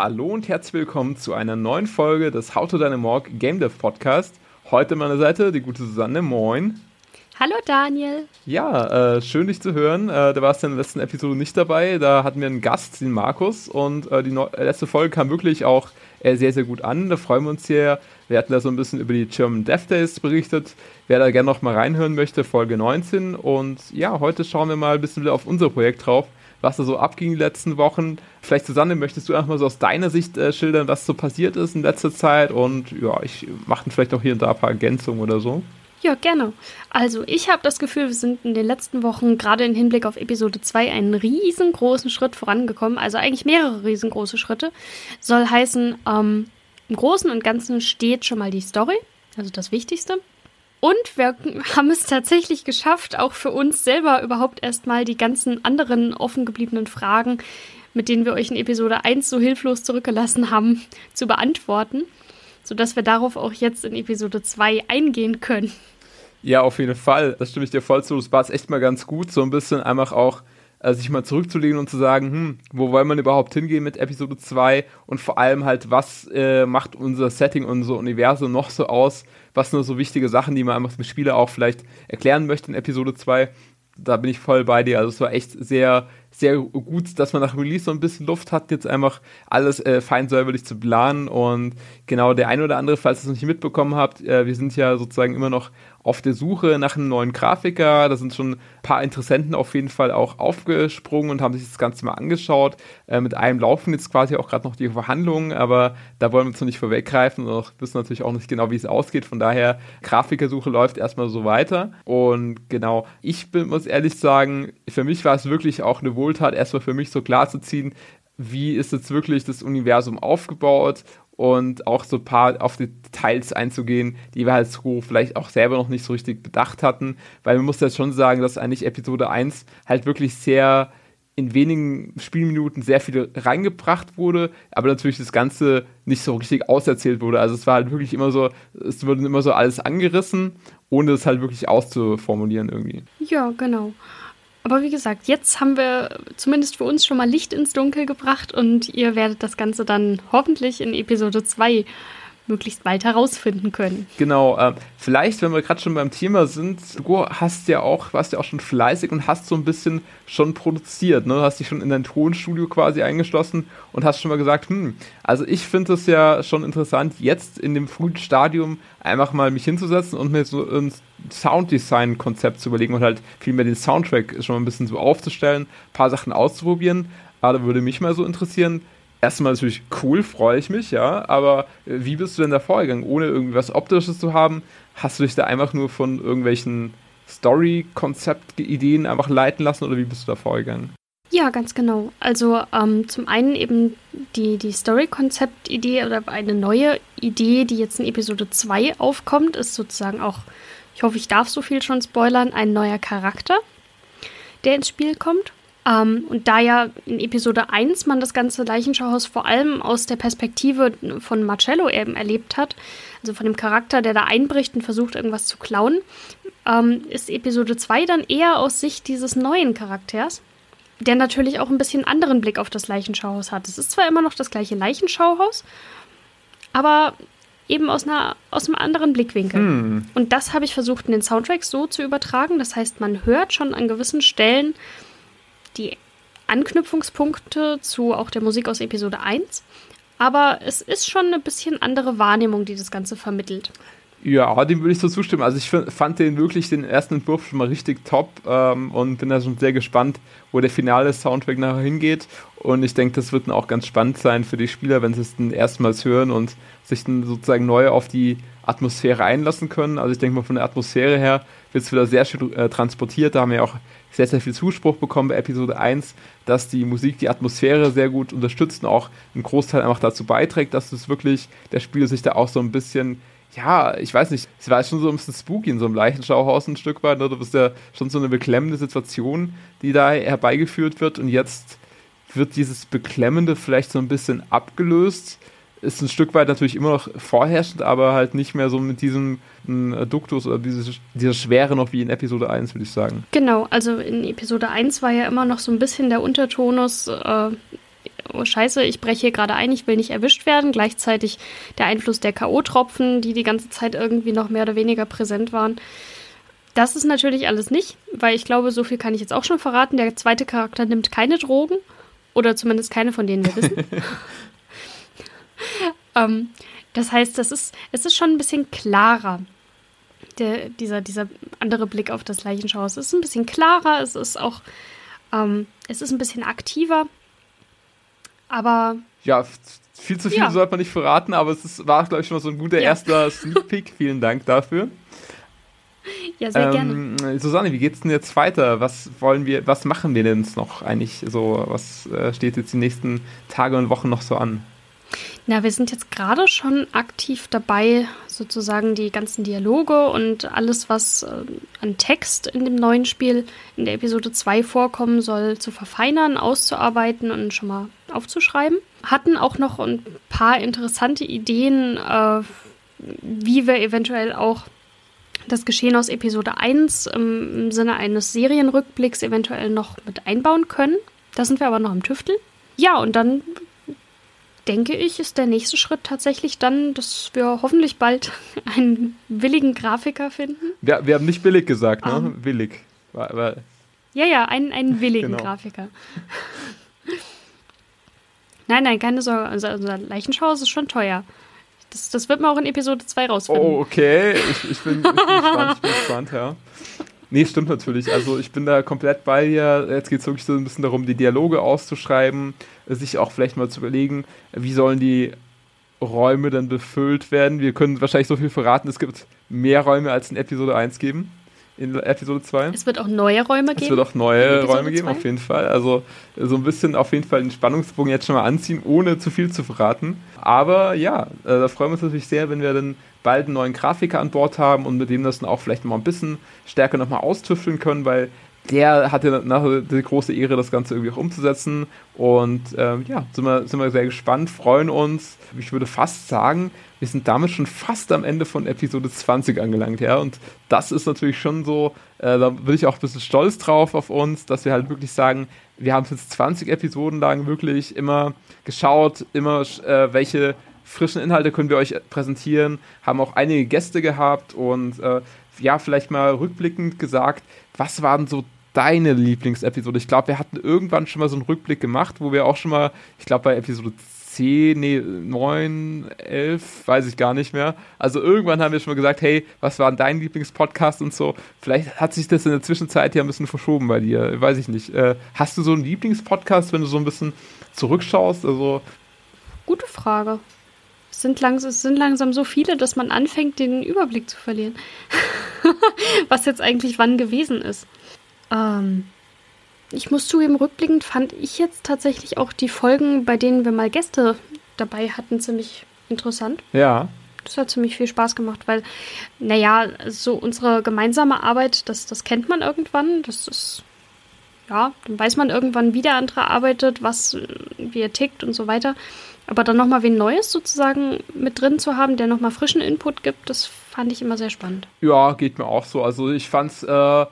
Hallo und herzlich willkommen zu einer neuen Folge des How to Dynamorg Game Dev Podcast. Heute an meiner Seite die gute Susanne. Moin. Hallo Daniel. Ja, äh, schön dich zu hören. Äh, da warst du in der letzten Episode nicht dabei. Da hatten wir einen Gast, den Markus. Und äh, die no letzte Folge kam wirklich auch äh, sehr, sehr gut an. Da freuen wir uns sehr. Wir hatten da so ein bisschen über die German Dev Days berichtet. Wer da gerne noch mal reinhören möchte, Folge 19. Und ja, heute schauen wir mal ein bisschen wieder auf unser Projekt drauf was da so abging die letzten Wochen. Vielleicht, Susanne, möchtest du einfach mal so aus deiner Sicht äh, schildern, was so passiert ist in letzter Zeit? Und ja, ich mache vielleicht auch hier und da ein paar Ergänzungen oder so. Ja, gerne. Also ich habe das Gefühl, wir sind in den letzten Wochen gerade im Hinblick auf Episode 2 einen riesengroßen Schritt vorangekommen. Also eigentlich mehrere riesengroße Schritte. Soll heißen, ähm, im Großen und Ganzen steht schon mal die Story, also das Wichtigste. Und wir haben es tatsächlich geschafft, auch für uns selber überhaupt erstmal die ganzen anderen offen gebliebenen Fragen, mit denen wir euch in Episode 1 so hilflos zurückgelassen haben, zu beantworten, sodass wir darauf auch jetzt in Episode 2 eingehen können. Ja, auf jeden Fall. Das stimme ich dir voll zu. Das war echt mal ganz gut, so ein bisschen einfach auch äh, sich mal zurückzulegen und zu sagen, hm, wo wollen wir überhaupt hingehen mit Episode 2 und vor allem halt, was äh, macht unser Setting, unser Universum noch so aus, was sind so wichtige Sachen, die man einfach dem Spieler auch vielleicht erklären möchte in Episode 2. Da bin ich voll bei dir. Also es war echt sehr sehr gut, dass man nach Release so ein bisschen Luft hat, jetzt einfach alles äh, fein säuberlich zu planen. Und genau der ein oder andere, falls ihr es noch nicht mitbekommen habt, äh, wir sind ja sozusagen immer noch auf der Suche nach einem neuen Grafiker. Da sind schon ein paar Interessenten auf jeden Fall auch aufgesprungen und haben sich das Ganze mal angeschaut. Äh, mit einem laufen jetzt quasi auch gerade noch die Verhandlungen, aber da wollen wir uns noch nicht vorweggreifen und auch wissen natürlich auch nicht genau, wie es ausgeht. Von daher, Grafikersuche läuft erstmal so weiter. Und genau, ich bin, muss ehrlich sagen, für mich war es wirklich auch eine Wohltat, erstmal für mich so klar zu ziehen, wie ist jetzt wirklich das Universum aufgebaut und auch so ein paar auf die Details einzugehen, die wir halt so vielleicht auch selber noch nicht so richtig bedacht hatten, weil man muss jetzt schon sagen, dass eigentlich Episode 1 halt wirklich sehr in wenigen Spielminuten sehr viel reingebracht wurde, aber natürlich das Ganze nicht so richtig auserzählt wurde. Also es war halt wirklich immer so, es wurde immer so alles angerissen, ohne es halt wirklich auszuformulieren irgendwie. Ja, genau. Aber wie gesagt, jetzt haben wir zumindest für uns schon mal Licht ins Dunkel gebracht und ihr werdet das Ganze dann hoffentlich in Episode 2 möglichst bald herausfinden können. Genau, äh, vielleicht, wenn wir gerade schon beim Thema sind, du hast ja auch, warst ja auch schon fleißig und hast so ein bisschen schon produziert, ne? Du hast dich schon in dein Tonstudio quasi eingeschlossen und hast schon mal gesagt, hm, also ich finde es ja schon interessant, jetzt in dem frühen Stadium einfach mal mich hinzusetzen und mir so ein Sounddesign-Konzept zu überlegen und halt vielmehr den Soundtrack schon mal ein bisschen so aufzustellen, ein paar Sachen auszuprobieren. Aber da würde mich mal so interessieren, erstmal natürlich cool, freue ich mich, ja, aber äh, wie bist du denn da vorgegangen? Ohne irgendwie was Optisches zu haben, hast du dich da einfach nur von irgendwelchen Story-Konzept-Ideen einfach leiten lassen oder wie bist du da vorgegangen? Ja, ganz genau. Also ähm, zum einen eben die, die Story-Konzept-Idee oder eine neue Idee, die jetzt in Episode 2 aufkommt, ist sozusagen auch, ich hoffe, ich darf so viel schon spoilern, ein neuer Charakter, der ins Spiel kommt. Ähm, und da ja in Episode 1 man das ganze Leichenschauhaus vor allem aus der Perspektive von Marcello eben erlebt hat, also von dem Charakter, der da einbricht und versucht, irgendwas zu klauen, ähm, ist Episode 2 dann eher aus Sicht dieses neuen Charakters, der natürlich auch ein bisschen anderen Blick auf das Leichenschauhaus hat. Es ist zwar immer noch das gleiche Leichenschauhaus, aber eben aus, einer, aus einem anderen Blickwinkel. Hm. Und das habe ich versucht, in den Soundtracks so zu übertragen. Das heißt, man hört schon an gewissen Stellen die Anknüpfungspunkte zu auch der Musik aus Episode 1. Aber es ist schon eine bisschen andere Wahrnehmung, die das Ganze vermittelt. Ja, dem würde ich so zustimmen. Also ich fand den wirklich den ersten Entwurf schon mal richtig top ähm, und bin da schon sehr gespannt, wo der finale Soundtrack nachher hingeht. Und ich denke, das wird dann auch ganz spannend sein für die Spieler, wenn sie es dann erstmals hören und sich dann sozusagen neu auf die Atmosphäre einlassen können. Also ich denke mal, von der Atmosphäre her wird es wieder sehr schön äh, transportiert. Da haben wir auch sehr, sehr viel Zuspruch bekommen bei Episode 1, dass die Musik die Atmosphäre sehr gut unterstützt und auch einen Großteil einfach dazu beiträgt, dass es wirklich, der Spieler sich da auch so ein bisschen ja, ich weiß nicht, es war schon so ein bisschen spooky in so einem Leichenschauhaus ein Stück weit. Ne? Das ist ja schon so eine beklemmende Situation, die da herbeigeführt wird. Und jetzt wird dieses Beklemmende vielleicht so ein bisschen abgelöst ist ein Stück weit natürlich immer noch vorherrschend, aber halt nicht mehr so mit diesem äh, Duktus oder diese, dieser Schwere noch wie in Episode 1, würde ich sagen. Genau, also in Episode 1 war ja immer noch so ein bisschen der Untertonus äh, oh scheiße, ich breche hier gerade ein, ich will nicht erwischt werden. Gleichzeitig der Einfluss der K.O.-Tropfen, die die ganze Zeit irgendwie noch mehr oder weniger präsent waren. Das ist natürlich alles nicht, weil ich glaube, so viel kann ich jetzt auch schon verraten. Der zweite Charakter nimmt keine Drogen oder zumindest keine, von denen wir wissen. ähm, das heißt, das ist, es ist schon ein bisschen klarer, der, dieser, dieser andere Blick auf das Leichenschauhaus. Es ist ein bisschen klarer, es ist auch, ähm, es ist ein bisschen aktiver, aber... Ja, viel zu viel ja. sollte man nicht verraten, aber es ist, war, glaube ich, schon mal so ein guter ja. erster Sneak Peek. Vielen Dank dafür. Ja, sehr ähm, gerne. Susanne, wie geht's denn jetzt weiter? Was wollen wir, was machen wir denn noch eigentlich so? Was äh, steht jetzt die nächsten Tage und Wochen noch so an? Na, wir sind jetzt gerade schon aktiv dabei, sozusagen die ganzen Dialoge und alles, was äh, an Text in dem neuen Spiel in der Episode 2 vorkommen soll, zu verfeinern, auszuarbeiten und schon mal aufzuschreiben. Hatten auch noch ein paar interessante Ideen, äh, wie wir eventuell auch das Geschehen aus Episode 1 im, im Sinne eines Serienrückblicks eventuell noch mit einbauen können. Da sind wir aber noch im Tüftel. Ja, und dann denke ich, ist der nächste Schritt tatsächlich dann, dass wir hoffentlich bald einen willigen Grafiker finden. Ja, wir haben nicht billig gesagt, ne? Um, ähm. willig. War, war ja, ja, einen, einen willigen genau. Grafiker. nein, nein, keine Sorge. Unser, unser Leichenschauhaus ist schon teuer. Das, das wird man auch in Episode 2 rausfinden. Oh, okay. Ich, ich, bin, ich bin gespannt, ich bin gespannt, ja. Nee, stimmt natürlich. Also ich bin da komplett bei dir. Jetzt geht es wirklich so ein bisschen darum, die Dialoge auszuschreiben, sich auch vielleicht mal zu überlegen, wie sollen die Räume dann befüllt werden. Wir können wahrscheinlich so viel verraten, es gibt mehr Räume als in Episode 1 geben in Episode 2. Es wird auch neue Räume geben. Es wird auch neue Räume geben, 2? auf jeden Fall. Also so ein bisschen auf jeden Fall den Spannungsbogen jetzt schon mal anziehen, ohne zu viel zu verraten. Aber ja, äh, da freuen wir uns natürlich sehr, wenn wir dann bald einen neuen Grafiker an Bord haben und mit dem das dann auch vielleicht mal ein bisschen stärker nochmal austüfteln können, weil der hatte nachher die große Ehre, das Ganze irgendwie auch umzusetzen. Und ähm, ja, sind wir, sind wir sehr gespannt, freuen uns. Ich würde fast sagen, wir sind damit schon fast am Ende von Episode 20 angelangt, ja. Und das ist natürlich schon so, äh, da bin ich auch ein bisschen stolz drauf auf uns, dass wir halt wirklich sagen, wir haben jetzt 20 Episoden lang wirklich immer geschaut, immer äh, welche frischen Inhalte können wir euch präsentieren, haben auch einige Gäste gehabt und äh, ja, vielleicht mal rückblickend gesagt, was waren so deine Lieblingsepisode? Ich glaube, wir hatten irgendwann schon mal so einen Rückblick gemacht, wo wir auch schon mal, ich glaube bei Episode 10, nee, 9, 11, weiß ich gar nicht mehr. Also irgendwann haben wir schon mal gesagt, hey, was war dein Lieblingspodcast und so. Vielleicht hat sich das in der Zwischenzeit ja ein bisschen verschoben bei dir, weiß ich nicht. Äh, hast du so einen Lieblingspodcast, wenn du so ein bisschen zurückschaust? Also Gute Frage. Es sind, langs es sind langsam so viele, dass man anfängt, den Überblick zu verlieren. was jetzt eigentlich wann gewesen ist. Ähm, ich muss zugeben, rückblickend fand ich jetzt tatsächlich auch die Folgen, bei denen wir mal Gäste dabei hatten, ziemlich interessant. Ja. Das hat ziemlich viel Spaß gemacht, weil, naja, so unsere gemeinsame Arbeit, das, das kennt man irgendwann. Das ist, ja, dann weiß man irgendwann, wie der andere arbeitet, was, wie er tickt und so weiter. Aber dann nochmal wen Neues sozusagen mit drin zu haben, der nochmal frischen Input gibt, das fand ich immer sehr spannend. Ja, geht mir auch so. Also ich fand's, äh,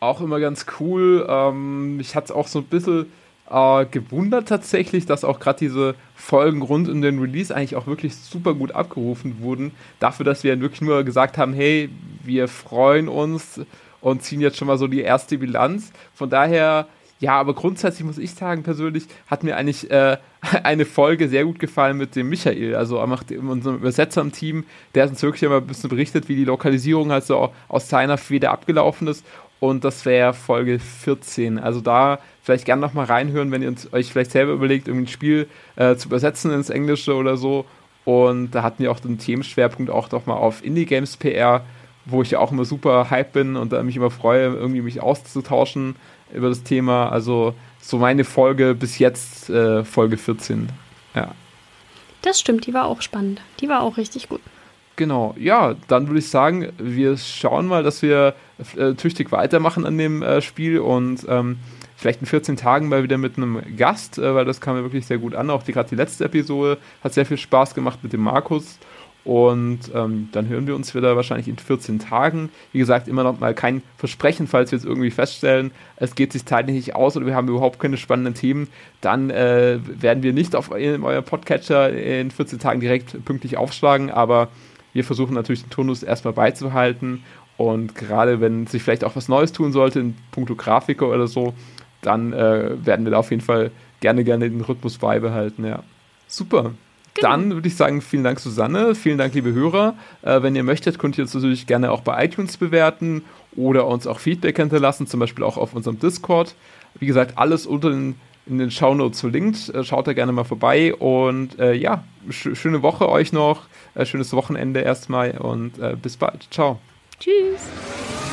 auch immer ganz cool. Ähm, ich hatte es auch so ein bisschen äh, gewundert tatsächlich, dass auch gerade diese Folgen rund um den Release eigentlich auch wirklich super gut abgerufen wurden. Dafür, dass wir wirklich nur gesagt haben, hey, wir freuen uns und ziehen jetzt schon mal so die erste Bilanz. Von daher, ja, aber grundsätzlich muss ich sagen, persönlich hat mir eigentlich äh, eine Folge sehr gut gefallen mit dem Michael, also unserem Übersetzer im Team, der uns wirklich immer ein bisschen berichtet, wie die Lokalisierung halt so aus seiner Feder abgelaufen ist und das wäre Folge 14. Also da vielleicht gerne nochmal reinhören, wenn ihr euch vielleicht selber überlegt, irgendwie ein Spiel äh, zu übersetzen ins Englische oder so. Und da hatten wir auch den Themenschwerpunkt auch doch mal auf Indie-Games PR, wo ich ja auch immer super hype bin und da mich immer freue, irgendwie mich auszutauschen über das Thema. Also so meine Folge bis jetzt, äh, Folge 14. Ja. Das stimmt, die war auch spannend. Die war auch richtig gut. Genau, ja, dann würde ich sagen, wir schauen mal, dass wir äh, tüchtig weitermachen an dem äh, Spiel und ähm, vielleicht in 14 Tagen mal wieder mit einem Gast, äh, weil das kam mir wirklich sehr gut an. Auch gerade die letzte Episode hat sehr viel Spaß gemacht mit dem Markus. Und ähm, dann hören wir uns wieder wahrscheinlich in 14 Tagen. Wie gesagt, immer noch mal kein Versprechen, falls wir jetzt irgendwie feststellen, es geht sich zeitlich nicht aus oder wir haben überhaupt keine spannenden Themen, dann äh, werden wir nicht auf euer Podcatcher in 14 Tagen direkt pünktlich aufschlagen, aber wir versuchen natürlich den Turnus erstmal beizubehalten und gerade wenn sich vielleicht auch was Neues tun sollte in puncto Grafiker oder so, dann äh, werden wir da auf jeden Fall gerne, gerne den Rhythmus beibehalten, ja. Super. Genau. Dann würde ich sagen, vielen Dank, Susanne. Vielen Dank, liebe Hörer. Äh, wenn ihr möchtet, könnt ihr uns natürlich gerne auch bei iTunes bewerten oder uns auch Feedback hinterlassen, zum Beispiel auch auf unserem Discord. Wie gesagt, alles unter den, in den Shownotes verlinkt. Äh, schaut da gerne mal vorbei und äh, ja, sch schöne Woche euch noch. Äh, schönes Wochenende erstmal und äh, bis bald. Ciao. Tschüss.